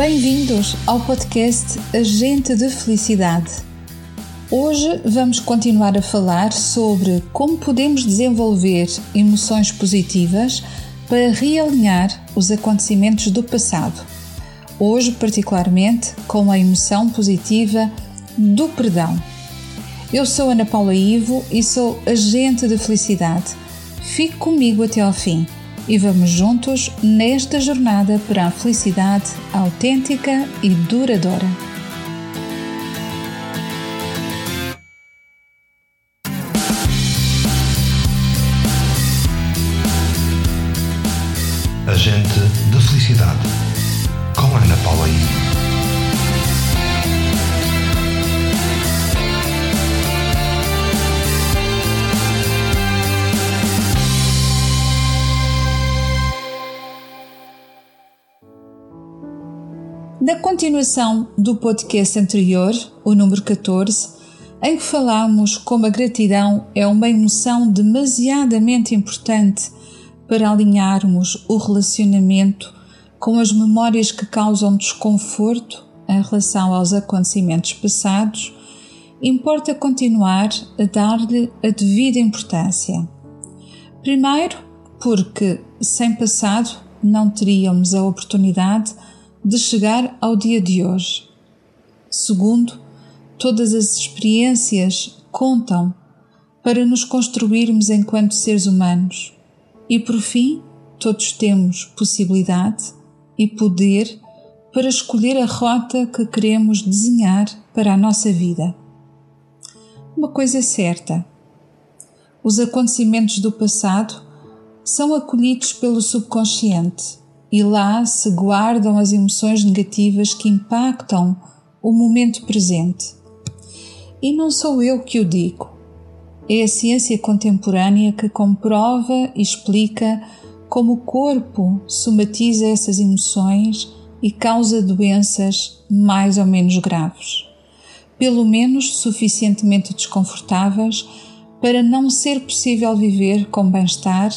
Bem-vindos ao podcast Agente de Felicidade. Hoje vamos continuar a falar sobre como podemos desenvolver emoções positivas para realinhar os acontecimentos do passado. Hoje, particularmente, com a emoção positiva do perdão. Eu sou Ana Paula Ivo e sou agente de felicidade. Fique comigo até ao fim e vamos juntos nesta jornada para a felicidade autêntica e duradoura. Agente de Felicidade com Ana Paula I. Na continuação do podcast anterior, o número 14, em que falámos como a gratidão é uma emoção demasiadamente importante para alinharmos o relacionamento com as memórias que causam desconforto em relação aos acontecimentos passados, importa continuar a dar-lhe a devida importância. Primeiro, porque sem passado não teríamos a oportunidade de chegar ao dia de hoje. Segundo, todas as experiências contam para nos construirmos enquanto seres humanos. E por fim, todos temos possibilidade e poder para escolher a rota que queremos desenhar para a nossa vida. Uma coisa é certa: os acontecimentos do passado são acolhidos pelo subconsciente e lá se guardam as emoções negativas que impactam o momento presente. E não sou eu que o digo, é a ciência contemporânea que comprova e explica como o corpo somatiza essas emoções e causa doenças mais ou menos graves, pelo menos suficientemente desconfortáveis para não ser possível viver com bem-estar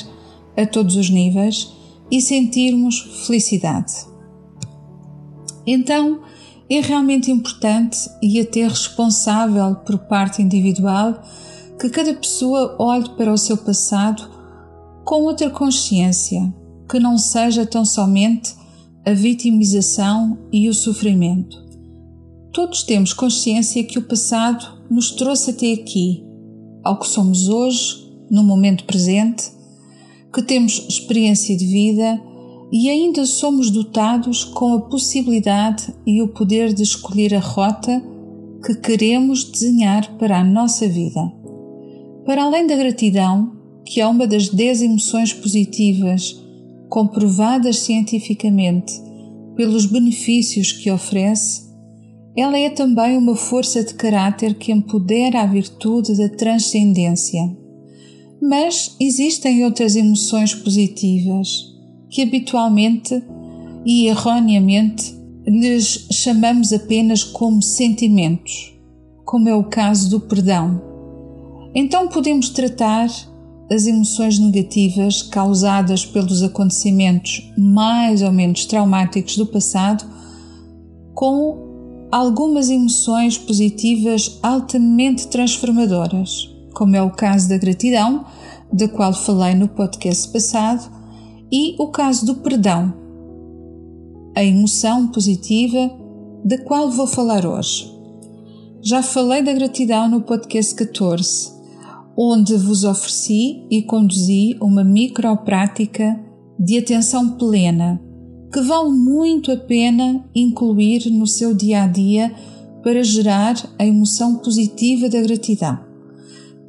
a todos os níveis e sentirmos felicidade. Então, é realmente importante e até responsável por parte individual que cada pessoa olhe para o seu passado com outra consciência, que não seja tão somente a vitimização e o sofrimento. Todos temos consciência que o passado nos trouxe até aqui, ao que somos hoje, no momento presente, que temos experiência de vida e ainda somos dotados com a possibilidade e o poder de escolher a rota que queremos desenhar para a nossa vida. Para além da gratidão, que é uma das 10 emoções positivas comprovadas cientificamente pelos benefícios que oferece, ela é também uma força de caráter que empodera a virtude da transcendência mas existem outras emoções positivas que habitualmente e erroneamente lhes chamamos apenas como sentimentos, como é o caso do perdão. Então podemos tratar as emoções negativas causadas pelos acontecimentos mais ou menos traumáticos do passado com algumas emoções positivas altamente transformadoras como é o caso da gratidão, da qual falei no podcast passado, e o caso do perdão, a emoção positiva da qual vou falar hoje. Já falei da gratidão no podcast 14, onde vos ofereci e conduzi uma microprática de atenção plena que vale muito a pena incluir no seu dia a dia para gerar a emoção positiva da gratidão.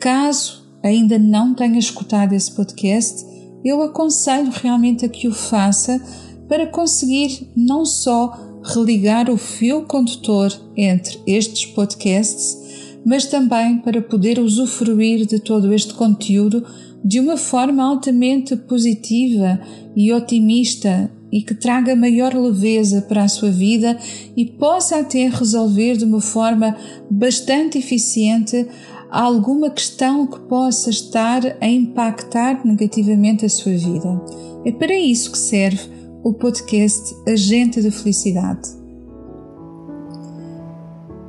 Caso ainda não tenha escutado esse podcast, eu aconselho realmente a que o faça para conseguir não só religar o fio condutor entre estes podcasts, mas também para poder usufruir de todo este conteúdo de uma forma altamente positiva e otimista e que traga maior leveza para a sua vida e possa até resolver de uma forma bastante eficiente alguma questão que possa estar a impactar negativamente a sua vida. É para isso que serve o podcast Agente da Felicidade.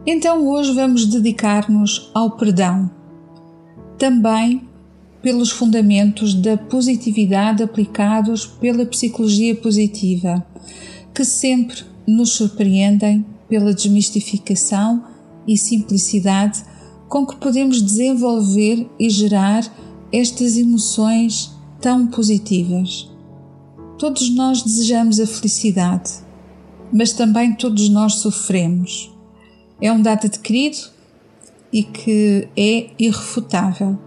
Então hoje vamos dedicar-nos ao perdão, também pelos fundamentos da positividade aplicados pela psicologia positiva, que sempre nos surpreendem pela desmistificação e simplicidade com que podemos desenvolver e gerar estas emoções tão positivas. Todos nós desejamos a felicidade, mas também todos nós sofremos. É um dado adquirido e que é irrefutável.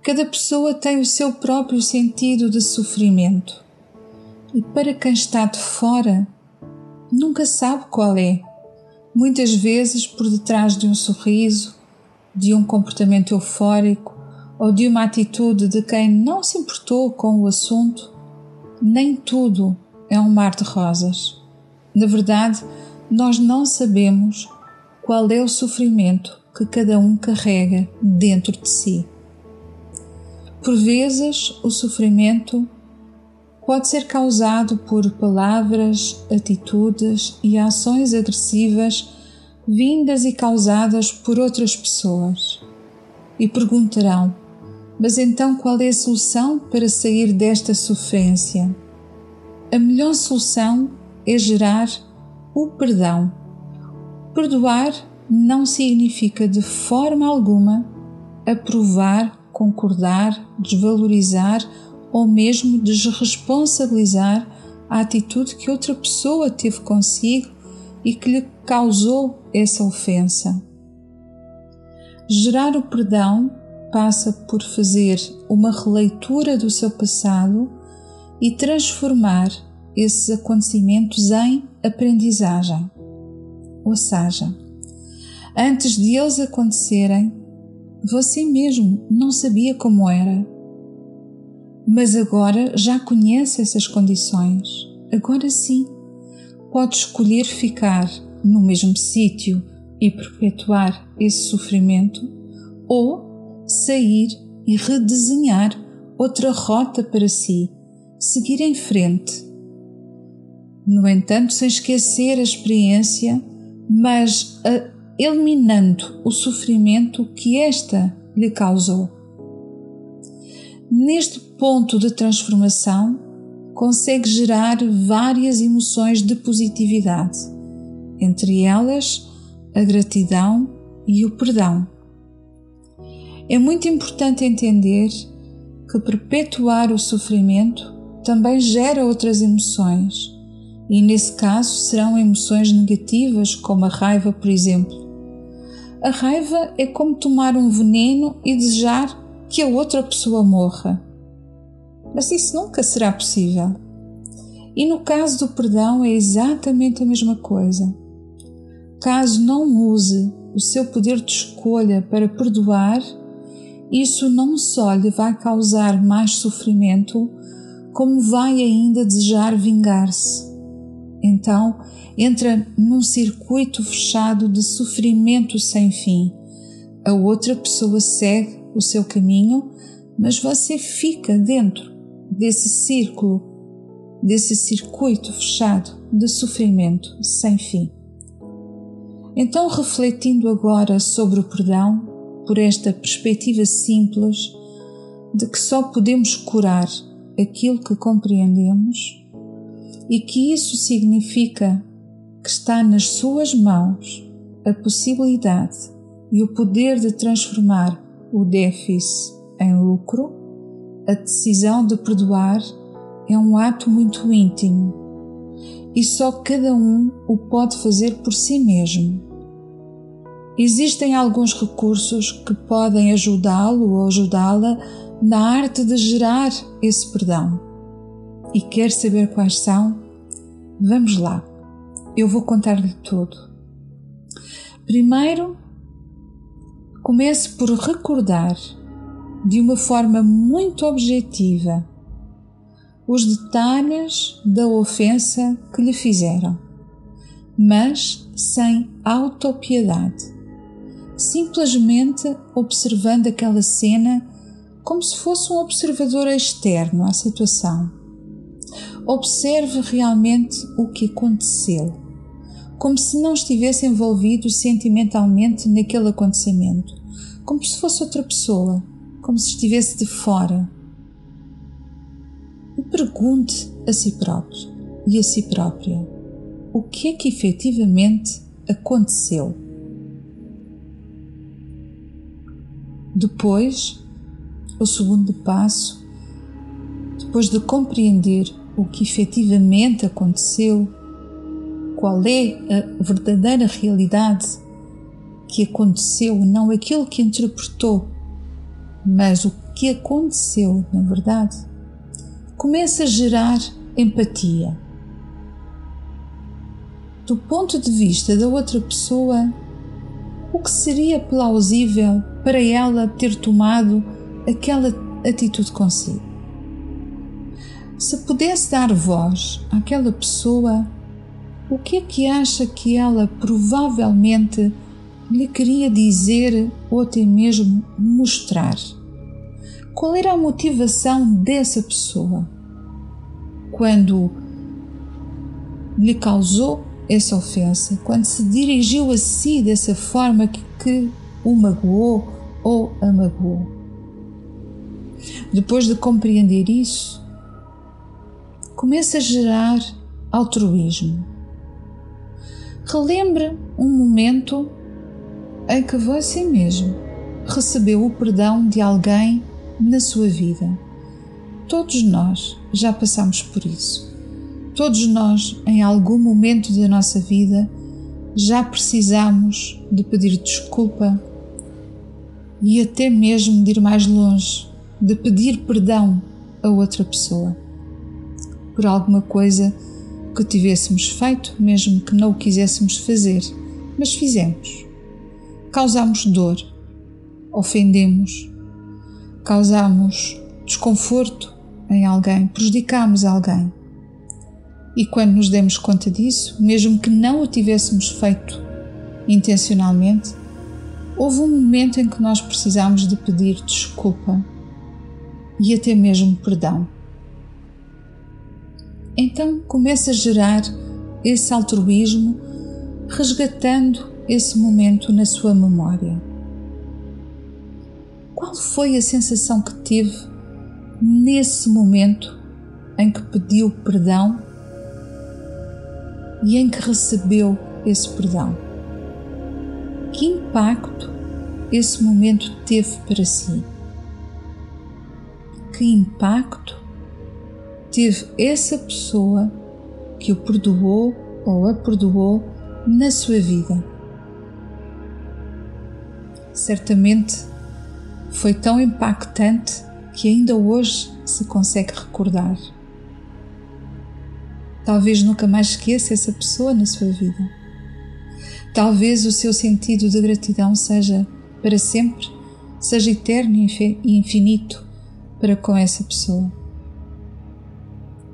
Cada pessoa tem o seu próprio sentido de sofrimento. E para quem está de fora, nunca sabe qual é. Muitas vezes, por detrás de um sorriso, de um comportamento eufórico ou de uma atitude de quem não se importou com o assunto, nem tudo é um mar de rosas. Na verdade, nós não sabemos qual é o sofrimento que cada um carrega dentro de si. Por vezes, o sofrimento pode ser causado por palavras, atitudes e ações agressivas vindas e causadas por outras pessoas. E perguntarão: mas então qual é a solução para sair desta sofrência? A melhor solução é gerar o perdão. Perdoar não significa de forma alguma aprovar, concordar, desvalorizar ou mesmo desresponsabilizar a atitude que outra pessoa teve consigo e que lhe causou essa ofensa. Gerar o perdão passa por fazer uma releitura do seu passado e transformar esses acontecimentos em aprendizagem. Ou seja, antes de eles acontecerem, você mesmo não sabia como era. Mas agora já conhece essas condições. Agora sim, pode escolher ficar no mesmo sítio e perpetuar esse sofrimento ou sair e redesenhar outra rota para si, seguir em frente. No entanto, sem esquecer a experiência, mas eliminando o sofrimento que esta lhe causou. Neste ponto de transformação, consegue gerar várias emoções de positividade, entre elas a gratidão e o perdão. É muito importante entender que perpetuar o sofrimento também gera outras emoções, e nesse caso serão emoções negativas, como a raiva, por exemplo. A raiva é como tomar um veneno e desejar que a outra pessoa morra. Mas isso nunca será possível. E no caso do perdão é exatamente a mesma coisa. Caso não use o seu poder de escolha para perdoar, isso não só lhe vai causar mais sofrimento, como vai ainda desejar vingar-se. Então entra num circuito fechado de sofrimento sem fim. A outra pessoa segue o seu caminho, mas você fica dentro desse círculo, desse circuito fechado de sofrimento sem fim. Então, refletindo agora sobre o perdão, por esta perspectiva simples de que só podemos curar aquilo que compreendemos e que isso significa que está nas suas mãos a possibilidade e o poder de transformar o déficit em lucro, a decisão de perdoar é um ato muito íntimo e só cada um o pode fazer por si mesmo. Existem alguns recursos que podem ajudá-lo ou ajudá-la na arte de gerar esse perdão. E quer saber quais são? Vamos lá, eu vou contar-lhe tudo. Primeiro, comece por recordar de uma forma muito objetiva os detalhes da ofensa que lhe fizeram, mas sem autopiedade simplesmente observando aquela cena como se fosse um observador externo à situação. Observe realmente o que aconteceu. como se não estivesse envolvido sentimentalmente naquele acontecimento, como se fosse outra pessoa, como se estivesse de fora. E pergunte a si próprio e a si própria o que é que efetivamente aconteceu. Depois, o segundo passo, depois de compreender o que efetivamente aconteceu, qual é a verdadeira realidade que aconteceu, não aquilo que interpretou, mas o que aconteceu na verdade, começa a gerar empatia. Do ponto de vista da outra pessoa, o que seria plausível para ela ter tomado aquela atitude consigo? Se pudesse dar voz àquela pessoa, o que é que acha que ela provavelmente lhe queria dizer ou até mesmo mostrar? Qual era a motivação dessa pessoa quando lhe causou essa ofensa, quando se dirigiu a si dessa forma que, que o magoou ou a magoou? Depois de compreender isso, começa a gerar altruísmo Relembre um momento em que você mesmo recebeu o perdão de alguém na sua vida. Todos nós já passamos por isso. Todos nós, em algum momento da nossa vida, já precisamos de pedir desculpa e até mesmo de ir mais longe, de pedir perdão a outra pessoa por alguma coisa que tivéssemos feito, mesmo que não o quiséssemos fazer, mas fizemos. Causamos dor, ofendemos, causamos desconforto em alguém, prejudicamos alguém. E quando nos demos conta disso, mesmo que não o tivéssemos feito intencionalmente, houve um momento em que nós precisamos de pedir desculpa e até mesmo perdão. Então começa a gerar esse altruísmo, resgatando esse momento na sua memória. Qual foi a sensação que teve nesse momento em que pediu perdão e em que recebeu esse perdão? Que impacto esse momento teve para si? Que impacto teve essa pessoa que o perdoou ou a perdoou na sua vida. Certamente foi tão impactante que ainda hoje se consegue recordar. Talvez nunca mais esqueça essa pessoa na sua vida. Talvez o seu sentido de gratidão seja para sempre, seja eterno e infinito para com essa pessoa.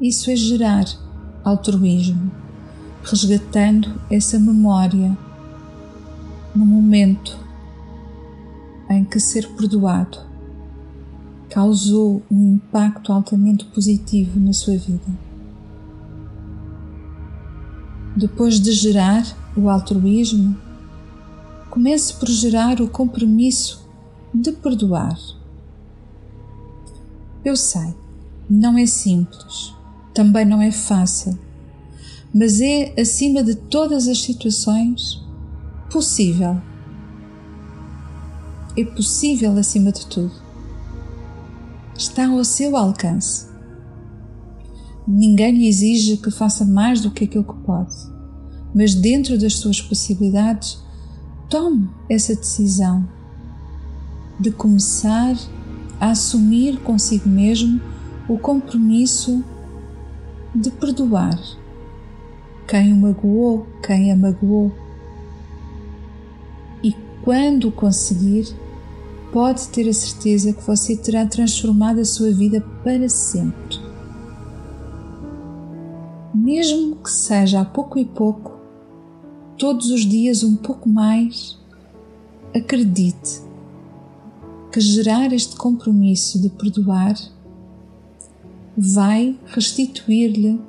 Isso é gerar altruísmo, resgatando essa memória no momento em que ser perdoado causou um impacto altamente positivo na sua vida. Depois de gerar o altruísmo, comece por gerar o compromisso de perdoar. Eu sei, não é simples também não é fácil, mas é, acima de todas as situações, possível. É possível acima de tudo. Está ao seu alcance. Ninguém lhe exige que faça mais do que aquilo que pode, mas dentro das suas possibilidades, tome essa decisão de começar a assumir consigo mesmo o compromisso de perdoar quem o magoou, quem a magoou. E quando conseguir, pode ter a certeza que você terá transformado a sua vida para sempre. Mesmo que seja a pouco e pouco, todos os dias um pouco mais, acredite que gerar este compromisso de perdoar vai restituir-lhe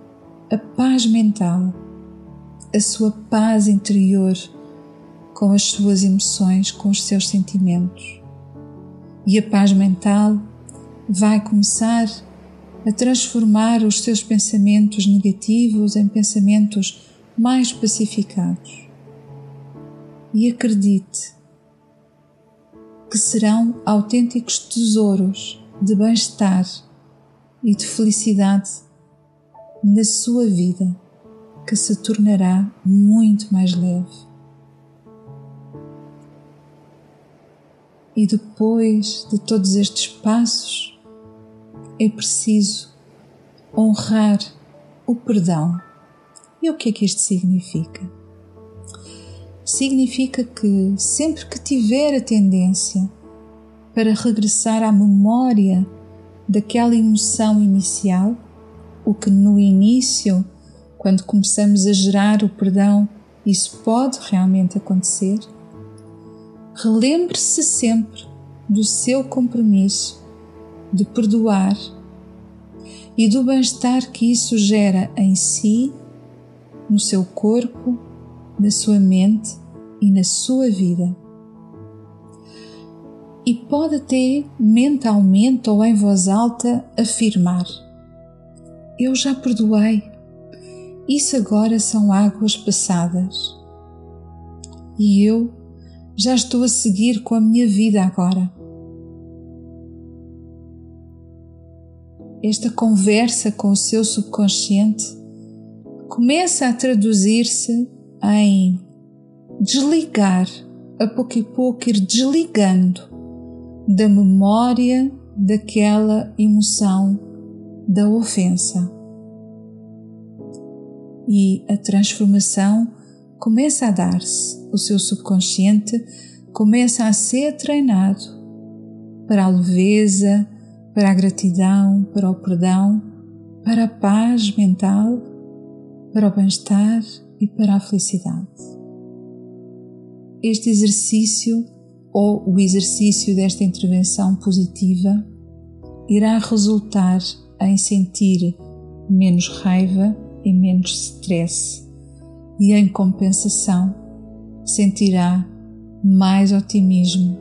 a paz mental, a sua paz interior com as suas emoções, com os seus sentimentos. E a paz mental vai começar a transformar os seus pensamentos negativos em pensamentos mais pacificados. E acredite que serão autênticos tesouros de bem-estar e de felicidade na sua vida que se tornará muito mais leve. E depois de todos estes passos, é preciso honrar o perdão. E o que é que isto significa? Significa que sempre que tiver a tendência para regressar à memória daquela emoção inicial, o que no início quando começamos a gerar o perdão, isso pode realmente acontecer. Relembre-se sempre do seu compromisso de perdoar e do bem-estar que isso gera em si, no seu corpo, na sua mente e na sua vida. E pode até mentalmente ou em voz alta afirmar: Eu já perdoei isso agora são águas passadas. E eu já estou a seguir com a minha vida agora. Esta conversa com o seu subconsciente começa a traduzir-se em desligar, a pouco e pouco ir desligando da memória daquela emoção da ofensa e a transformação começa a dar-se. O seu subconsciente começa a ser treinado para a leveza, para a gratidão, para o perdão, para a paz mental, para o bem-estar e para a felicidade. Este exercício ou o exercício desta intervenção positiva irá resultar em sentir menos raiva e menos stress, e em compensação sentirá mais otimismo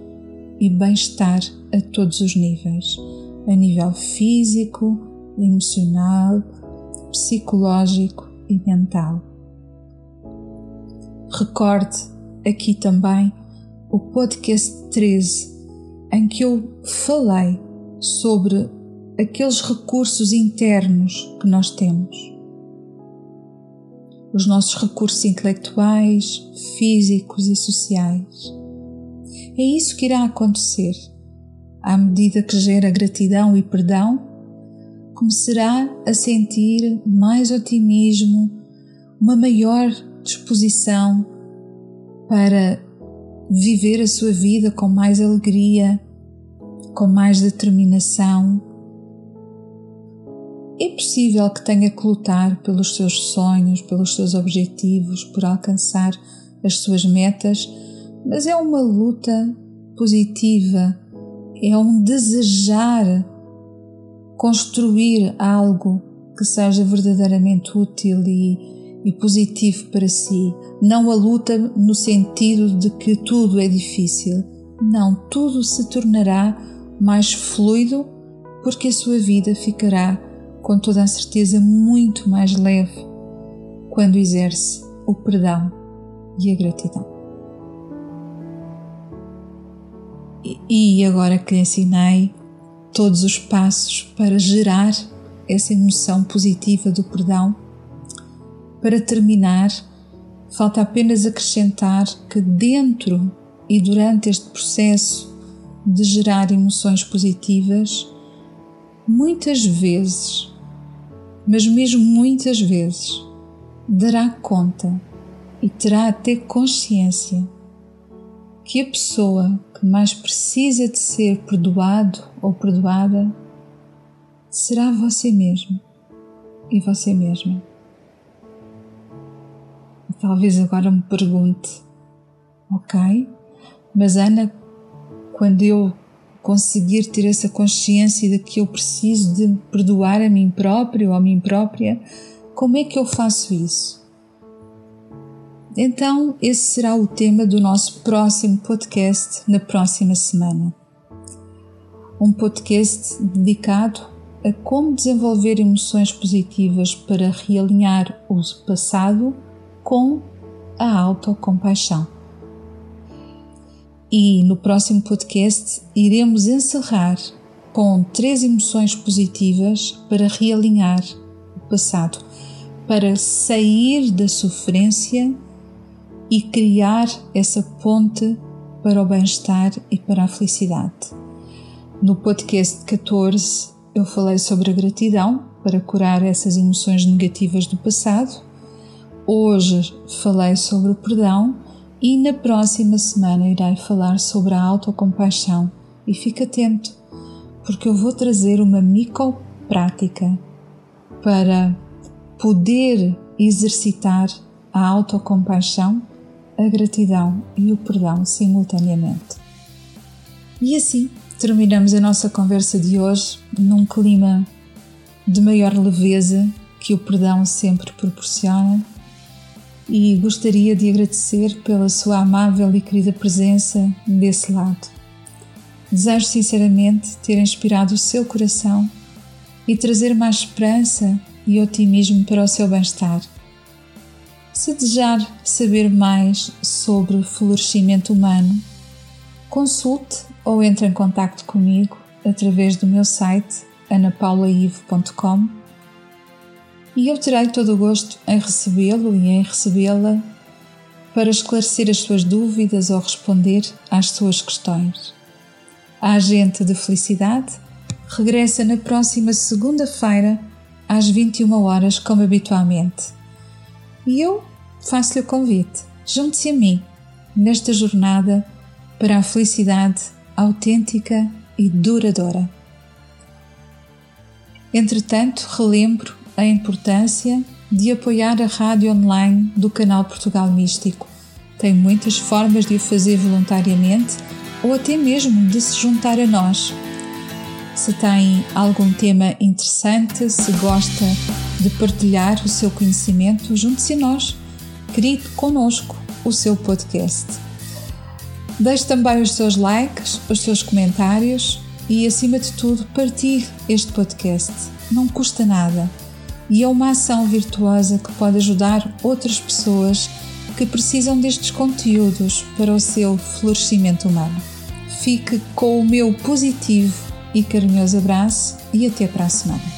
e bem-estar a todos os níveis, a nível físico, emocional, psicológico e mental. Recorde aqui também o podcast 13, em que eu falei sobre aqueles recursos internos que nós temos os nossos recursos intelectuais, físicos e sociais. É isso que irá acontecer. À medida que gera gratidão e perdão, começará a sentir mais otimismo, uma maior disposição para viver a sua vida com mais alegria, com mais determinação. É possível que tenha que lutar pelos seus sonhos, pelos seus objetivos, por alcançar as suas metas, mas é uma luta positiva, é um desejar construir algo que seja verdadeiramente útil e, e positivo para si. Não a luta no sentido de que tudo é difícil. Não, tudo se tornará mais fluido porque a sua vida ficará com toda a certeza muito mais leve quando exerce o perdão e a gratidão. E agora que lhe ensinei todos os passos para gerar essa emoção positiva do perdão, para terminar, falta apenas acrescentar que dentro e durante este processo de gerar emoções positivas, muitas vezes mas mesmo muitas vezes dará conta e terá até consciência que a pessoa que mais precisa de ser perdoado ou perdoada será você mesmo e você mesma. Talvez agora me pergunte, ok, mas Ana, quando eu conseguir ter essa consciência de que eu preciso de perdoar a mim próprio ou a mim própria, como é que eu faço isso? Então esse será o tema do nosso próximo podcast na próxima semana. Um podcast dedicado a como desenvolver emoções positivas para realinhar o passado com a autocompaixão. E no próximo podcast iremos encerrar com três emoções positivas para realinhar o passado, para sair da sofrência e criar essa ponte para o bem-estar e para a felicidade. No podcast 14 eu falei sobre a gratidão para curar essas emoções negativas do passado. Hoje falei sobre o perdão e na próxima semana irei falar sobre a autocompaixão. E fique atento, porque eu vou trazer uma micro prática para poder exercitar a autocompaixão, a gratidão e o perdão simultaneamente. E assim terminamos a nossa conversa de hoje num clima de maior leveza que o perdão sempre proporciona e gostaria de agradecer pela sua amável e querida presença desse lado. Desejo sinceramente ter inspirado o seu coração e trazer mais esperança e otimismo para o seu bem-estar. Se desejar saber mais sobre o florescimento humano, consulte ou entre em contato comigo através do meu site anapaulaivo.com e eu terei todo o gosto em recebê-lo e em recebê-la para esclarecer as suas dúvidas ou responder às suas questões. A Agente de Felicidade regressa na próxima segunda-feira às 21 horas, como habitualmente. E eu faço-lhe o convite, junte-se a mim nesta jornada para a felicidade autêntica e duradoura. Entretanto, relembro a importância de apoiar a rádio online do canal Portugal Místico. Tem muitas formas de o fazer voluntariamente ou até mesmo de se juntar a nós. Se tem algum tema interessante, se gosta de partilhar o seu conhecimento, junte-se a nós. Crie conosco o seu podcast. Deixe também os seus likes, os seus comentários e, acima de tudo, partilhe este podcast. Não custa nada e é uma ação virtuosa que pode ajudar outras pessoas que precisam destes conteúdos para o seu florescimento humano. Fique com o meu positivo e carinhoso abraço e até para a semana.